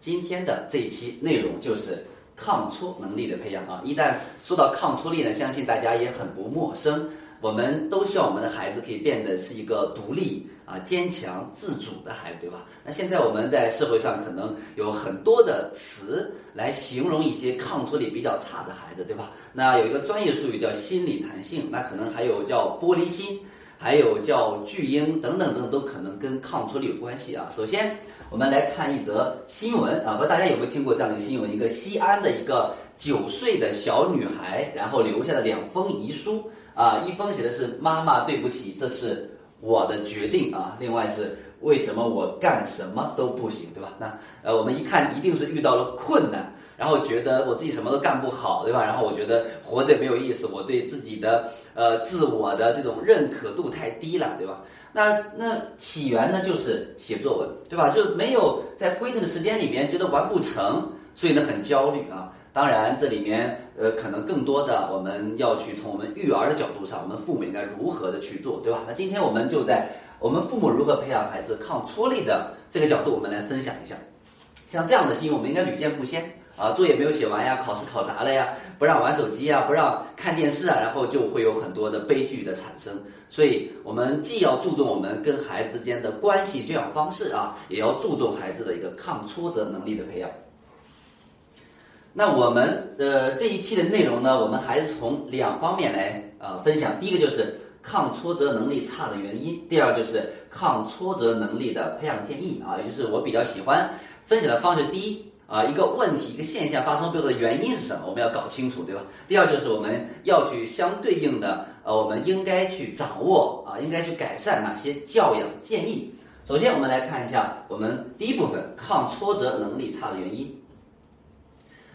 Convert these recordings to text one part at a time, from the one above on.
今天的这一期内容就是抗挫能力的培养啊！一旦说到抗挫力呢，相信大家也很不陌生。我们都希望我们的孩子可以变得是一个独立啊、坚强、自主的孩子，对吧？那现在我们在社会上可能有很多的词来形容一些抗挫力比较差的孩子，对吧？那有一个专业术语叫心理弹性，那可能还有叫玻璃心，还有叫巨婴等等等，都可能跟抗挫力有关系啊。首先。我们来看一则新闻啊，不知道大家有没有听过这样的一个新闻？一个西安的一个九岁的小女孩，然后留下了两封遗书啊，一封写的是“妈妈对不起，这是我的决定啊”，另外是为什么我干什么都不行，对吧？那呃，我们一看一定是遇到了困难，然后觉得我自己什么都干不好，对吧？然后我觉得活着没有意思，我对自己的呃自我的这种认可度太低了，对吧？那那起源呢，就是写作文，对吧？就没有在规定的时间里面觉得完不成，所以呢很焦虑啊。当然，这里面呃可能更多的我们要去从我们育儿的角度上，我们父母应该如何的去做，对吧？那今天我们就在我们父母如何培养孩子抗挫力的这个角度，我们来分享一下。像这样的新闻，我们应该屡见不鲜。啊，作业没有写完呀，考试考砸了呀，不让玩手机啊，不让看电视啊，然后就会有很多的悲剧的产生。所以，我们既要注重我们跟孩子之间的关系教养方式啊，也要注重孩子的一个抗挫折能力的培养。那我们呃这一期的内容呢，我们还是从两方面来呃分享。第一个就是抗挫折能力差的原因，第二就是抗挫折能力的培养建议啊，也就是我比较喜欢分享的方式。第一。啊，一个问题，一个现象发生背后的原因是什么？我们要搞清楚，对吧？第二就是我们要去相对应的，呃，我们应该去掌握啊，应该去改善哪些教养建议。首先，我们来看一下我们第一部分抗挫折能力差的原因。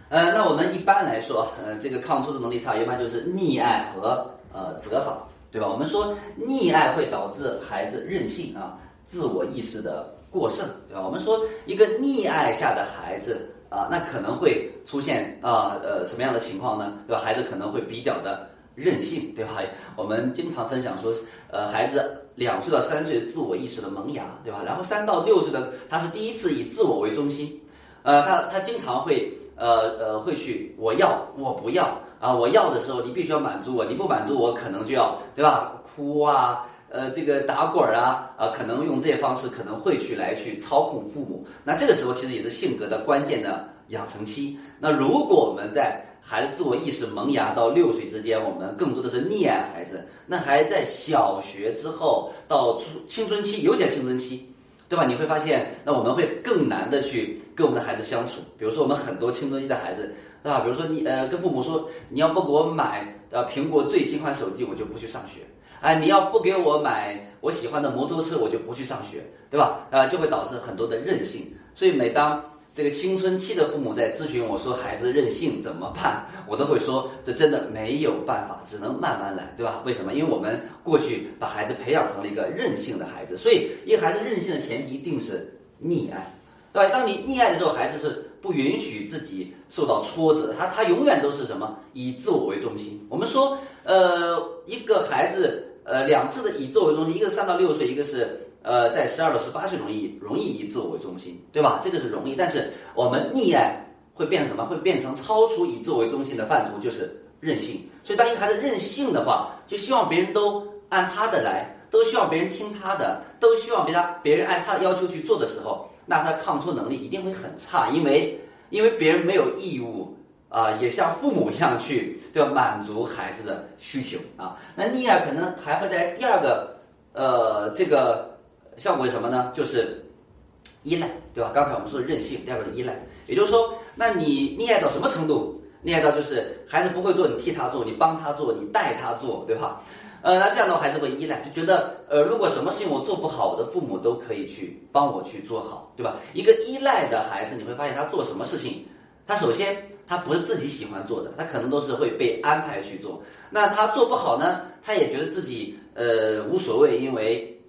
呃，那我们一般来说，呃，这个抗挫折能力差，一般就是溺爱和呃责罚，对吧？我们说溺爱会导致孩子任性啊，自我意识的。过剩，对吧？我们说一个溺爱下的孩子啊，那可能会出现啊呃什么样的情况呢？对吧？孩子可能会比较的任性，对吧？我们经常分享说，呃，孩子两岁到三岁自我意识的萌芽，对吧？然后三到六岁的他是第一次以自我为中心，呃，他他经常会呃呃会去我要我不要啊，我要的时候你必须要满足我，你不满足我可能就要对吧？哭啊。呃，这个打滚啊，啊，可能用这些方式，可能会去来去操控父母。那这个时候其实也是性格的关键的养成期。那如果我们在孩子自我意识萌芽到六岁之间，我们更多的是溺爱孩子，那还在小学之后到初青春期，尤其青春期，对吧？你会发现，那我们会更难的去跟我们的孩子相处。比如说，我们很多青春期的孩子，对吧？比如说你呃，跟父母说，你要不给我买呃苹果最新款手机，我就不去上学。哎，你要不给我买我喜欢的摩托车，我就不去上学，对吧？啊，就会导致很多的任性。所以每当这个青春期的父母在咨询我说孩子任性怎么办，我都会说这真的没有办法，只能慢慢来，对吧？为什么？因为我们过去把孩子培养成了一个任性的孩子，所以一个孩子任性的前提一定是溺爱，对吧？当你溺爱的时候，孩子是不允许自己受到挫折，他他永远都是什么以自我为中心。我们说，呃，一个孩子。呃，两次的以自我为中心，一个是三到六岁，一个是呃在十二到十八岁容易容易以自我为中心，对吧？这个是容易，但是我们溺爱会变成什么？会变成超出以自我为中心的范畴，就是任性。所以当一个孩子任性的话，就希望别人都按他的来，都希望别人听他的，都希望别他别人按他的要求去做的时候，那他抗挫能力一定会很差，因为因为别人没有义务。啊，也像父母一样去，对吧？满足孩子的需求啊。那溺爱可能还会在第二个，呃，这个效果是什么呢？就是依赖，对吧？刚才我们说的任性，第二个依赖。也就是说，那你溺爱到什么程度？溺爱到就是孩子不会做，你替他做，你帮他做，你带他做，对吧？呃，那这样的话，孩子会依赖，就觉得，呃，如果什么事情我做不好，我的父母都可以去帮我去做好，对吧？一个依赖的孩子，你会发现他做什么事情，他首先。他不是自己喜欢做的，他可能都是会被安排去做。那他做不好呢？他也觉得自己呃无所谓，因为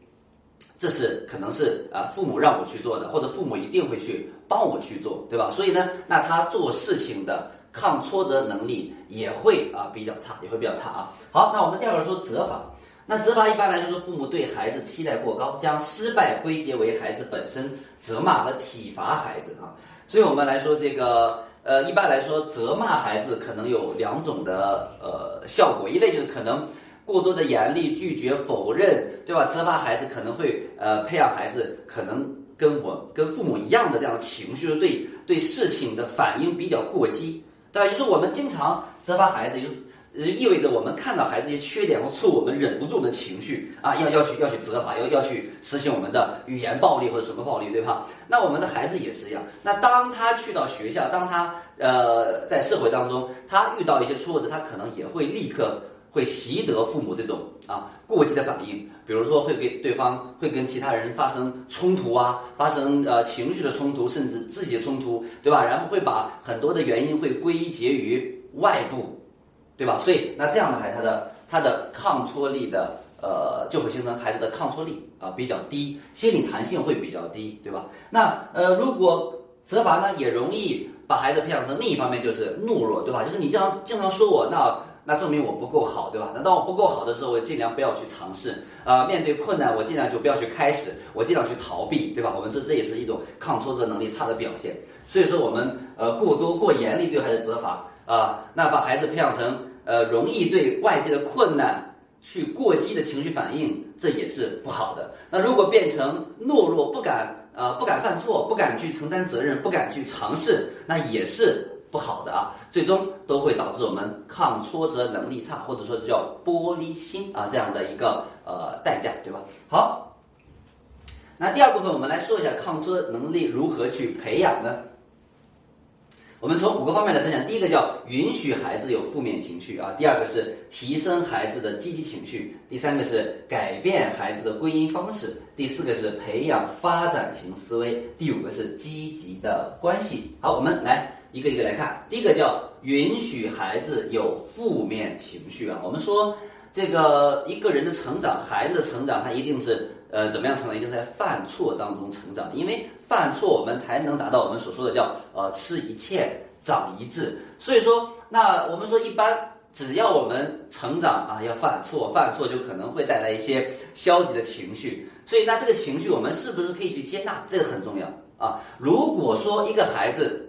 这是可能是啊父母让我去做的，或者父母一定会去帮我去做，对吧？所以呢，那他做事情的抗挫折能力也会啊比较差，也会比较差啊。好，那我们第二个说责罚。那责罚一般来说是父母对孩子期待过高，将失败归结为孩子本身，责骂和体罚孩子啊。所以我们来说这个，呃，一般来说责骂孩子可能有两种的呃效果，一类就是可能过多的严厉、拒绝、否认，对吧？责罚孩子可能会呃培养孩子可能跟我跟父母一样的这样的情绪，对对事情的反应比较过激，对吧？就是我们经常责罚孩子，就是。意味着我们看到孩子一些缺点或错误，我们忍不住的情绪啊，要要去要去责罚，要要去实行我们的语言暴力或者什么暴力，对吧？那我们的孩子也是一样。那当他去到学校，当他呃在社会当中，他遇到一些挫折，他可能也会立刻会习得父母这种啊过激的反应，比如说会给对方会跟其他人发生冲突啊，发生呃情绪的冲突，甚至自己的冲突，对吧？然后会把很多的原因会归结于外部。对吧？所以那这样的孩子，他的他的抗挫力的呃，就会形成孩子的抗挫力啊比较低，心理弹性会比较低，对吧？那呃，如果责罚呢，也容易把孩子培养成另一方面就是懦弱，对吧？就是你经常经常说我，那那证明我不够好，对吧？那当我不够好的时候，我尽量不要去尝试啊，面对困难我尽量就不要去开始，我尽量去逃避，对吧？我们这这也是一种抗挫折能力差的表现。所以说我们呃过多过严厉对孩子责罚。啊，那把孩子培养成呃容易对外界的困难去过激的情绪反应，这也是不好的。那如果变成懦弱，不敢呃不敢犯错，不敢去承担责任，不敢去尝试，那也是不好的啊。最终都会导致我们抗挫折能力差，或者说叫玻璃心啊这样的一个呃代价，对吧？好，那第二部分我们来说一下抗挫能力如何去培养呢？我们从五个方面来分享，第一个叫允许孩子有负面情绪啊，第二个是提升孩子的积极情绪，第三个是改变孩子的归因方式，第四个是培养发展型思维，第五个是积极的关系。好，我们来一个一个来看，第一个叫允许孩子有负面情绪啊。我们说这个一个人的成长，孩子的成长，他一定是。呃，怎么样成长？一定在犯错当中成长，因为犯错我们才能达到我们所说的叫呃吃一堑长一智。所以说，那我们说一般只要我们成长啊，要犯错，犯错就可能会带来一些消极的情绪。所以那这个情绪我们是不是可以去接纳？这个很重要啊。如果说一个孩子，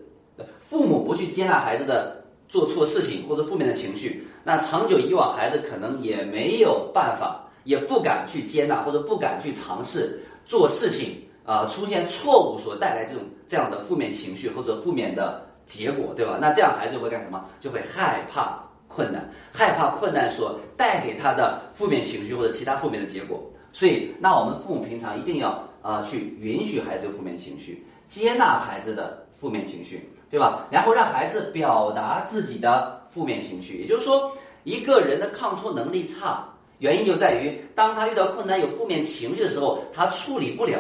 父母不去接纳孩子的做错事情或者负面的情绪，那长久以往孩子可能也没有办法。也不敢去接纳或者不敢去尝试做事情啊，出现错误所带来这种这样的负面情绪或者负面的结果，对吧？那这样孩子会干什么？就会害怕困难，害怕困难所带给他的负面情绪或者其他负面的结果。所以，那我们父母平常一定要啊去允许孩子负面情绪，接纳孩子的负面情绪，对吧？然后让孩子表达自己的负面情绪。也就是说，一个人的抗挫能力差。原因就在于，当他遇到困难、有负面情绪的时候，他处理不了，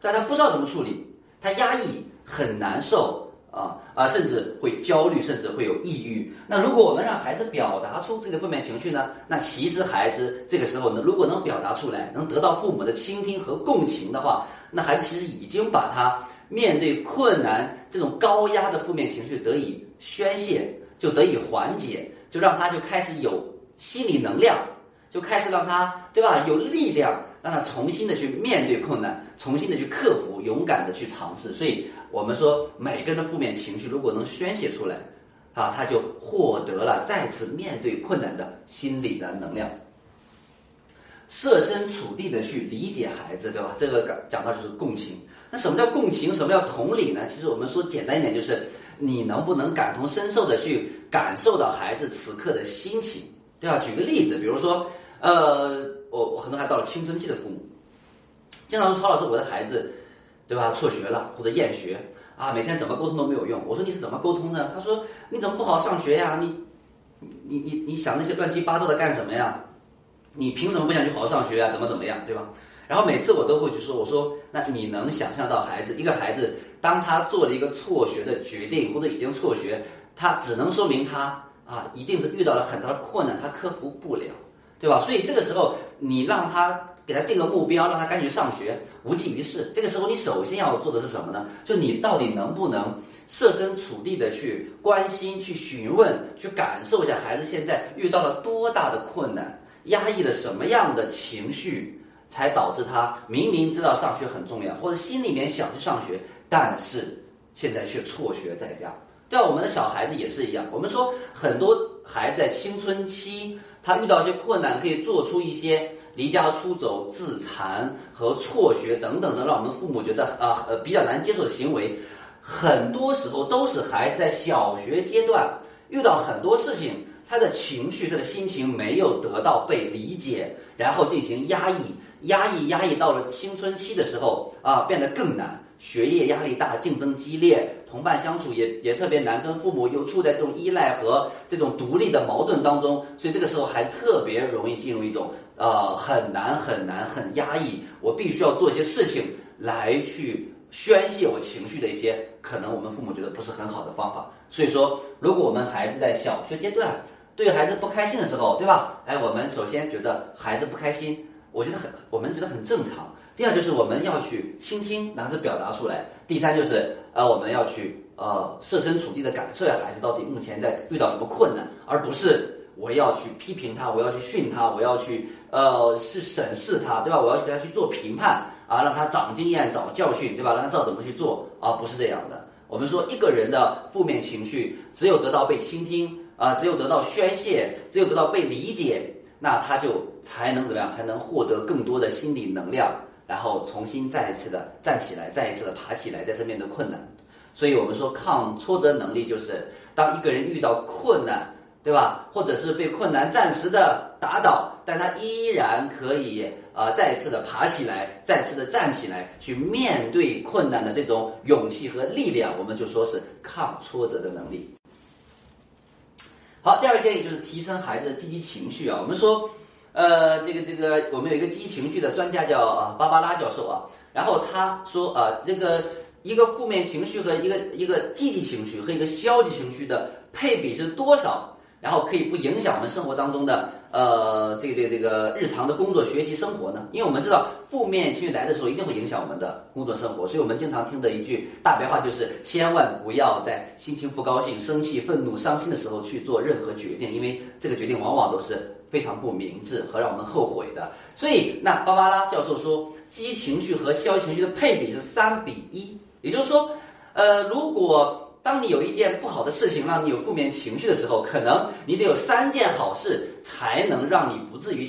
但他不知道怎么处理，他压抑，很难受啊啊，甚至会焦虑，甚至会有抑郁。那如果我们让孩子表达出自己的负面情绪呢？那其实孩子这个时候呢，如果能表达出来，能得到父母的倾听和共情的话，那孩子其实已经把他面对困难这种高压的负面情绪得以宣泄，就得以缓解，就让他就开始有心理能量。就开始让他对吧有力量，让他重新的去面对困难，重新的去克服，勇敢的去尝试。所以我们说，每个人的负面情绪如果能宣泄出来，啊，他就获得了再次面对困难的心理的能量。设身处地的去理解孩子，对吧？这个讲到就是共情。那什么叫共情？什么叫同理呢？其实我们说简单一点，就是你能不能感同身受的去感受到孩子此刻的心情，对吧？举个例子，比如说。呃，我我很多还到了青春期的父母，经常说曹老师，我的孩子，对吧？辍学了或者厌学啊，每天怎么沟通都没有用。我说你是怎么沟通的？他说你怎么不好上学呀？你你你你想那些乱七八糟的干什么呀？你凭什么不想去好好上学啊？怎么怎么样，对吧？然后每次我都会去说，我说那你能想象到孩子一个孩子，当他做了一个辍学的决定或者已经辍学，他只能说明他啊一定是遇到了很大的困难，他克服不了。对吧？所以这个时候，你让他给他定个目标，让他赶紧上学，无济于事。这个时候，你首先要做的是什么呢？就你到底能不能设身处地的去关心、去询问、去感受一下孩子现在遇到了多大的困难，压抑了什么样的情绪，才导致他明明知道上学很重要，或者心里面想去上学，但是现在却辍学在家。对啊，我们的小孩子也是一样。我们说很多孩子在青春期，他遇到一些困难，可以做出一些离家出走、自残和辍学等等的，让我们父母觉得啊呃比较难接受的行为。很多时候都是孩子在小学阶段遇到很多事情，他的情绪、他的心情没有得到被理解，然后进行压抑、压抑、压抑，到了青春期的时候啊，变得更难。学业压力大，竞争激烈，同伴相处也也特别难，跟父母又处在这种依赖和这种独立的矛盾当中，所以这个时候还特别容易进入一种呃很难很难很压抑，我必须要做一些事情来去宣泄我情绪的一些可能我们父母觉得不是很好的方法。所以说，如果我们孩子在小学阶段对孩子不开心的时候，对吧？哎，我们首先觉得孩子不开心，我觉得很我们觉得很正常。第二就是我们要去倾听，然后是表达出来。第三就是呃我们要去呃设身处地的感受一下孩子到底目前在遇到什么困难，而不是我要去批评他，我要去训他，我要去呃是审视他，对吧？我要去给他去做评判啊，让他长经验、长教训，对吧？让他知道怎么去做，而不是这样的。我们说一个人的负面情绪，只有得到被倾听啊，只有得到宣泄，只有得到被理解，那他就才能怎么样？才能获得更多的心理能量。然后重新再一次的站起来，再一次的爬起来，再次面对困难。所以我们说抗挫折能力就是当一个人遇到困难，对吧？或者是被困难暂时的打倒，但他依然可以啊再一次的爬起来，再次的站起来，去面对困难的这种勇气和力量，我们就说是抗挫折的能力。好，第二个建议就是提升孩子的积极情绪啊。我们说。呃，这个这个，我们有一个积极情绪的专家叫啊芭芭拉教授啊，然后他说啊，这个一个负面情绪和一个一个积极情绪和一个消极情绪的配比是多少，然后可以不影响我们生活当中的呃这个这个这个日常的工作、学习、生活呢？因为我们知道负面情绪来的时候一定会影响我们的工作生活，所以我们经常听的一句大白话就是千万不要在心情不高兴、生气、愤怒、伤心的时候去做任何决定，因为这个决定往往都是。非常不明智和让我们后悔的，所以那芭芭拉教授说，积极情绪和消极情绪的配比是三比一，也就是说，呃，如果当你有一件不好的事情让你有负面情绪的时候，可能你得有三件好事才能让你不至于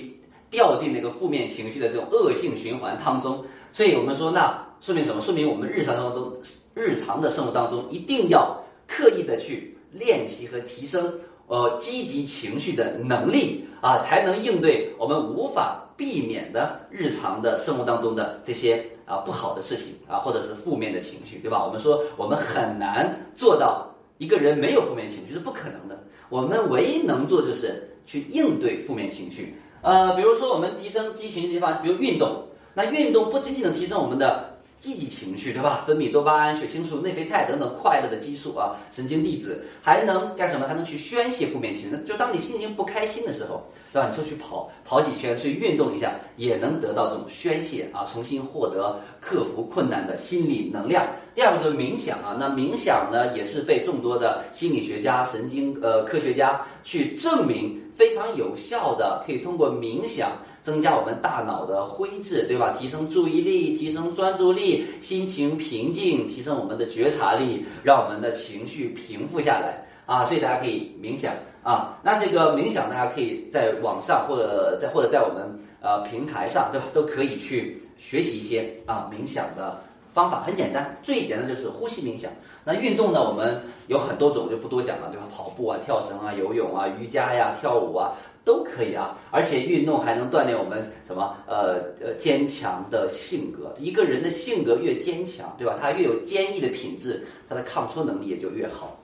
掉进那个负面情绪的这种恶性循环当中。所以我们说，那说明什么？说明我们日常生活中日常的生活当中一定要刻意的去练习和提升。呃，积极情绪的能力啊，才能应对我们无法避免的日常的生活当中的这些啊不好的事情啊，或者是负面的情绪，对吧？我们说我们很难做到一个人没有负面情绪是不可能的。我们唯一能做就是去应对负面情绪。呃，比如说我们提升积极情绪的地方，比如运动。那运动不仅仅能提升我们的。积极情绪，对吧？分泌多巴胺、血清素、内啡肽等等快乐的激素啊，神经递质还能干什么？还能去宣泄负面情绪。就当你心情不开心的时候，对吧？你就去跑跑几圈，去运动一下，也能得到这种宣泄啊，重新获得克服困难的心理能量。第二个就是冥想啊，那冥想呢，也是被众多的心理学家、神经呃科学家去证明非常有效的，可以通过冥想。增加我们大脑的灰质，对吧？提升注意力，提升专注力，心情平静，提升我们的觉察力，让我们的情绪平复下来啊！所以大家可以冥想啊。那这个冥想，大家可以在网上或者在或者在我们呃平台上，对吧？都可以去学习一些啊冥想的方法，很简单，最简单就是呼吸冥想。那运动呢，我们有很多种，就不多讲了，对吧？跑步啊，跳绳啊，游泳啊，瑜伽呀，跳舞啊。都可以啊，而且运动还能锻炼我们什么？呃呃，坚强的性格。一个人的性格越坚强，对吧？他越有坚毅的品质，他的抗挫能力也就越好。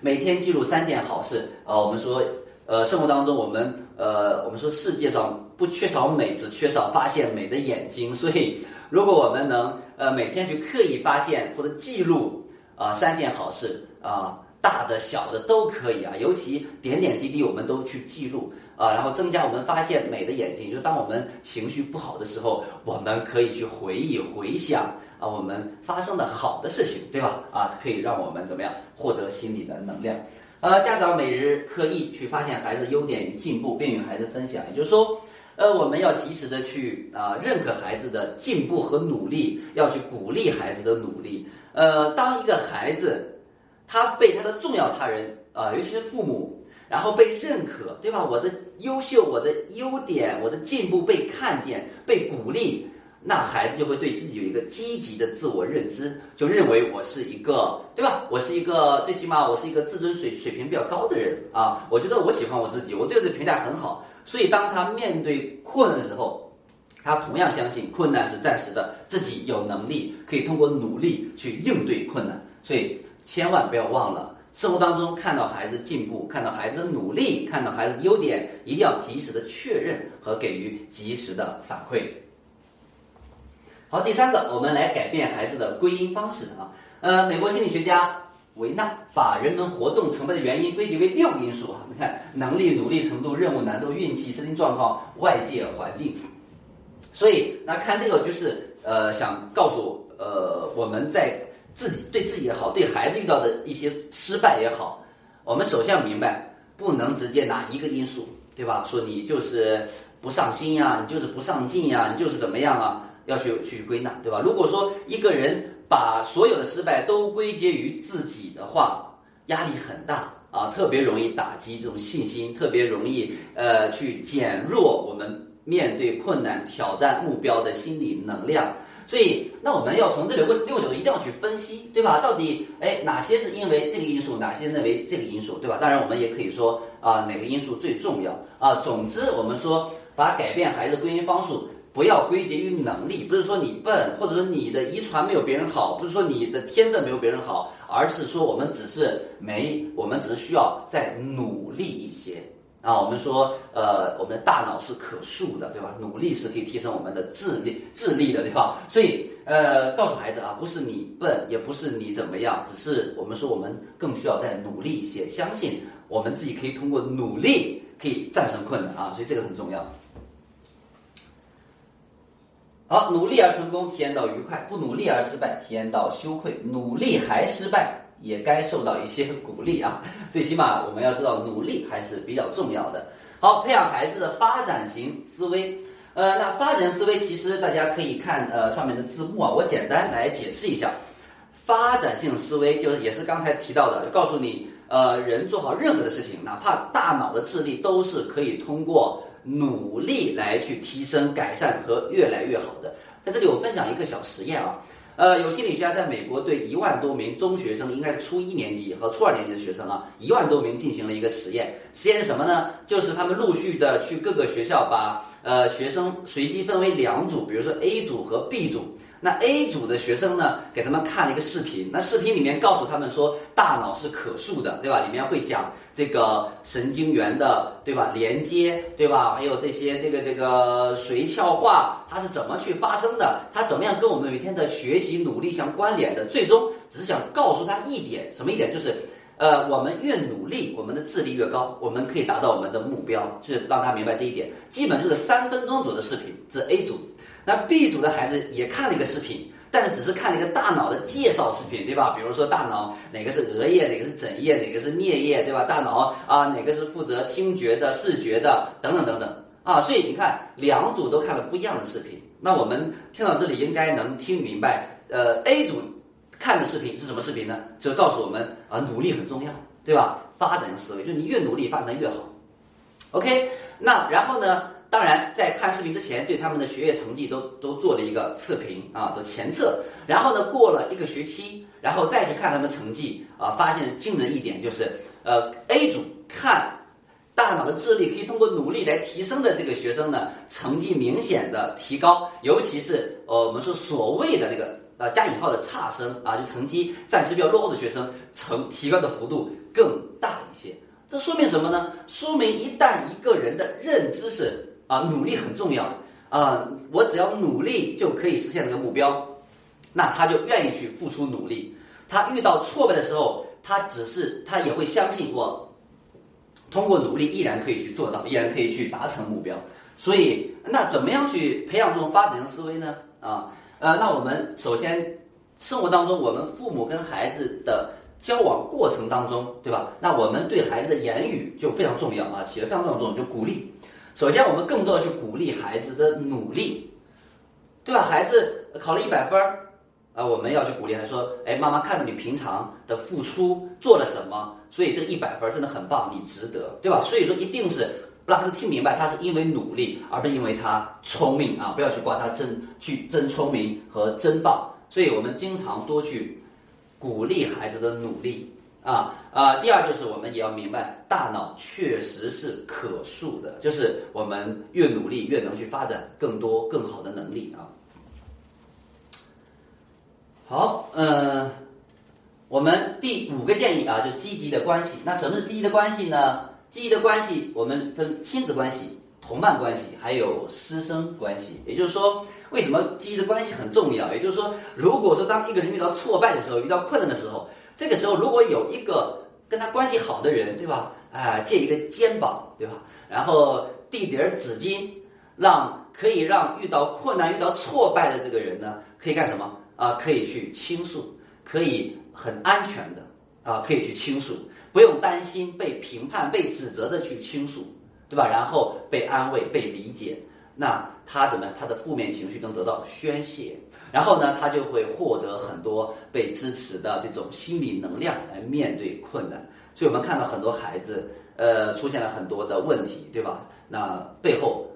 每天记录三件好事啊，我们说，呃，生活当中我们呃，我们说世界上不缺少美，只缺少发现美的眼睛。所以，如果我们能呃每天去刻意发现或者记录啊三件好事啊。大的小的都可以啊，尤其点点滴滴我们都去记录啊，然后增加我们发现美的眼睛。就当我们情绪不好的时候，我们可以去回忆回想啊，我们发生的好的事情，对吧？啊，可以让我们怎么样获得心理的能量？呃，家长每日刻意去发现孩子优点与进步，并与孩子分享。也就是说，呃，我们要及时的去啊认可孩子的进步和努力，要去鼓励孩子的努力。呃，当一个孩子他被他的重要他人啊，尤其是父母，然后被认可，对吧？我的优秀，我的优点，我的进步被看见，被鼓励。那孩子就会对自己有一个积极的自我认知，就认为我是一个，对吧？我是一个，最起码我是一个自尊水水平比较高的人啊。我觉得我喜欢我自己，我对自己评价很好。所以当他面对困难的时候，他同样相信困难是暂时的，自己有能力可以通过努力去应对困难。所以千万不要忘了，生活当中看到孩子进步，看到孩子的努力，看到孩子优点，一定要及时的确认和给予及时的反馈。好，第三个，我们来改变孩子的归因方式啊。呃，美国心理学家维纳把人们活动成败的原因归结为六个因素啊。你看，能力、努力程度、任务难度、运气、身心状况、外界环境。所以，那看这个就是呃，想告诉呃，我们在自己对自己也好，对孩子遇到的一些失败也好，我们首先要明白，不能直接拿一个因素，对吧？说你就是不上心呀，你就是不上进呀，你就是怎么样啊？要去去归纳，对吧？如果说一个人把所有的失败都归结于自己的话，压力很大啊，特别容易打击这种信心，特别容易呃去减弱我们面对困难、挑战目标的心理能量。所以，那我们要从这六个六角度一定要去分析，对吧？到底哎哪些是因为这个因素，哪些认为这个因素，对吧？当然，我们也可以说啊哪个因素最重要啊。总之，我们说把改变孩子的归因方式。不要归结于能力，不是说你笨，或者说你的遗传没有别人好，不是说你的天分没有别人好，而是说我们只是没，我们只是需要再努力一些啊。我们说，呃，我们的大脑是可塑的，对吧？努力是可以提升我们的智力、智力的，对吧？所以，呃，告诉孩子啊，不是你笨，也不是你怎么样，只是我们说我们更需要再努力一些，相信我们自己可以通过努力可以战胜困难啊。所以这个很重要。好，努力而成功，体验到愉快；不努力而失败，体验到羞愧。努力还失败，也该受到一些鼓励啊！最起码我们要知道，努力还是比较重要的。好，培养孩子的发展型思维。呃，那发展思维其实大家可以看呃上面的字幕啊，我简单来解释一下。发展性思维就是也是刚才提到的，告诉你，呃，人做好任何的事情，哪怕大脑的智力，都是可以通过。努力来去提升、改善和越来越好的。在这里，我分享一个小实验啊。呃，有心理学家在美国对一万多名中学生，应该是初一年级和初二年级的学生啊，一万多名进行了一个实验。实验什么呢？就是他们陆续的去各个学校，把呃学生随机分为两组，比如说 A 组和 B 组。那 A 组的学生呢，给他们看了一个视频。那视频里面告诉他们说，大脑是可塑的，对吧？里面会讲这个神经元的，对吧？连接，对吧？还有这些这个这个髓鞘化，它是怎么去发生的？它怎么样跟我们每天的学习努力相关联的？最终只是想告诉他一点，什么一点？就是，呃，我们越努力，我们的智力越高，我们可以达到我们的目标，是让他明白这一点。基本就是三分钟左右的视频，这 A 组。那 B 组的孩子也看了一个视频，但是只是看了一个大脑的介绍视频，对吧？比如说大脑哪个是额叶，哪个是枕叶，哪个是颞叶，对吧？大脑啊，哪个是负责听觉的、视觉的，等等等等啊。所以你看，两组都看了不一样的视频。那我们听到这里应该能听明白，呃，A 组看的视频是什么视频呢？就告诉我们啊，努力很重要，对吧？发展思维，就是你越努力，发展越好。OK，那然后呢？当然，在看视频之前，对他们的学业成绩都都做了一个测评啊，都前测。然后呢，过了一个学期，然后再去看他们成绩啊，发现惊人一点就是，呃，A 组看大脑的智力可以通过努力来提升的这个学生呢，成绩明显的提高，尤其是呃我们说所谓的那个呃加引号的差生啊，就成绩暂时比较落后的学生，成提高的幅度更大一些。这说明什么呢？说明一旦一个人的认知是。啊，努力很重要啊！我只要努力就可以实现这个目标，那他就愿意去付出努力。他遇到挫败的时候，他只是他也会相信我，通过努力依然可以去做到，依然可以去达成目标。所以，那怎么样去培养这种发展型思维呢？啊，呃，那我们首先生活当中，我们父母跟孩子的交往过程当中，对吧？那我们对孩子的言语就非常重要啊，起了非常重要作用，就鼓励。首先，我们更多的去鼓励孩子的努力，对吧？孩子考了一百分儿，啊，我们要去鼓励，他说，哎，妈妈看到你平常的付出做了什么，所以这一百分真的很棒，你值得，对吧？所以说一定是让他听明白，他是因为努力，而不是因为他聪明啊，不要去夸他真去真聪明和真棒。所以我们经常多去鼓励孩子的努力啊啊。第二就是我们也要明白，大脑确实是可塑的，就是我们越努力越能去发展更多更好的能力啊。好，嗯，我们第五个建议啊，就积极的关系。那什么是积极的关系呢？积极的关系，我们分亲子关系、同伴关系，还有师生关系。也就是说，为什么积极的关系很重要？也就是说，如果说当一个人遇到挫败的时候，遇到困难的时候，这个时候如果有一个跟他关系好的人，对吧？啊，借一个肩膀，对吧？然后递点儿纸巾，让可以让遇到困难、遇到挫败的这个人呢，可以干什么？啊，可以去倾诉，可以很安全的啊，可以去倾诉，不用担心被评判、被指责的去倾诉，对吧？然后被安慰、被理解，那他怎么他的负面情绪能得到宣泄，然后呢，他就会获得很多被支持的这种心理能量来面对困难。所以我们看到很多孩子，呃，出现了很多的问题，对吧？那背后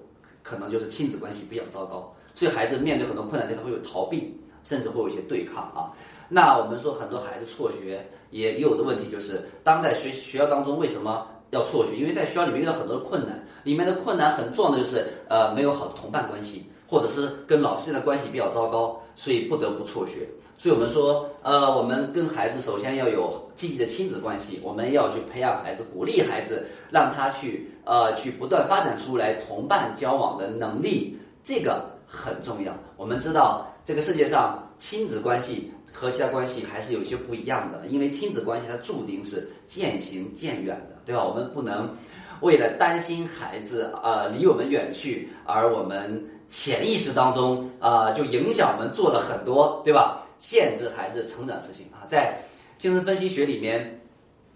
可能就是亲子关系比较糟糕，所以孩子面对很多困难，他会有逃避。甚至会有一些对抗啊。那我们说很多孩子辍学也有的问题就是，当在学学校当中为什么要辍学？因为在学校里面遇到很多的困难，里面的困难很重要的就是呃没有好的同伴关系，或者是跟老师的关系比较糟糕，所以不得不辍学。所以我们说呃我们跟孩子首先要有积极的亲子关系，我们要去培养孩子，鼓励孩子，让他去呃去不断发展出来同伴交往的能力，这个很重要。我们知道。这个世界上，亲子关系和其他关系还是有些不一样的，因为亲子关系它注定是渐行渐远，对吧？我们不能为了担心孩子啊离我们远去，而我们潜意识当中啊就影响我们做了很多，对吧？限制孩子成长事情啊，在精神分析学里面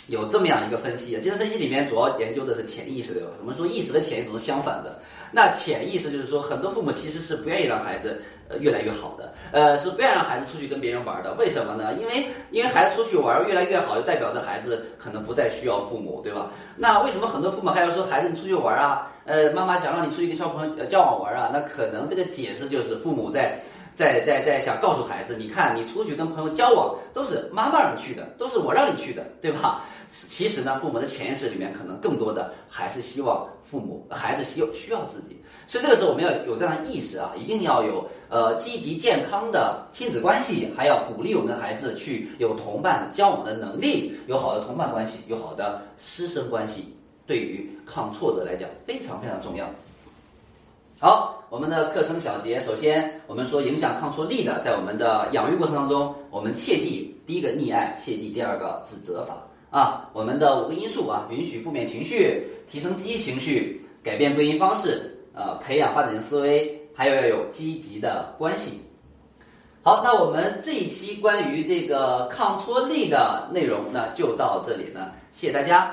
有这么样一个分析，精神分析里面主要研究的是潜意识，对吧？我们说意识和潜意识是相反的，那潜意识就是说，很多父母其实是不愿意让孩子。越来越好的，呃，是不要让孩子出去跟别人玩的。为什么呢？因为因为孩子出去玩越来越好，就代表着孩子可能不再需要父母，对吧？那为什么很多父母还要说孩子你出去玩啊？呃，妈妈想让你出去跟小朋友交往玩啊？那可能这个解释就是父母在在在在想告诉孩子，你看你出去跟朋友交往都是妈妈让你去的，都是我让你去的，对吧？其实呢，父母的潜意识里面可能更多的还是希望父母孩子需要需要自己。所以这个时候我们要有这样的意识啊，一定要有呃积极健康的亲子关系，还要鼓励我们的孩子去有同伴交往的能力，有好的同伴关系，有好的师生关系，对于抗挫折来讲非常非常重要。好，我们的课程小结，首先我们说影响抗挫力的，在我们的养育过程当中，我们切记第一个溺爱，切记第二个指责法啊，我们的五个因素啊，允许负面情绪，提升积极情绪，改变归因方式。呃，培养发展性思维，还有要有积极的关系。好，那我们这一期关于这个抗挫力的内容呢，就到这里呢，谢谢大家。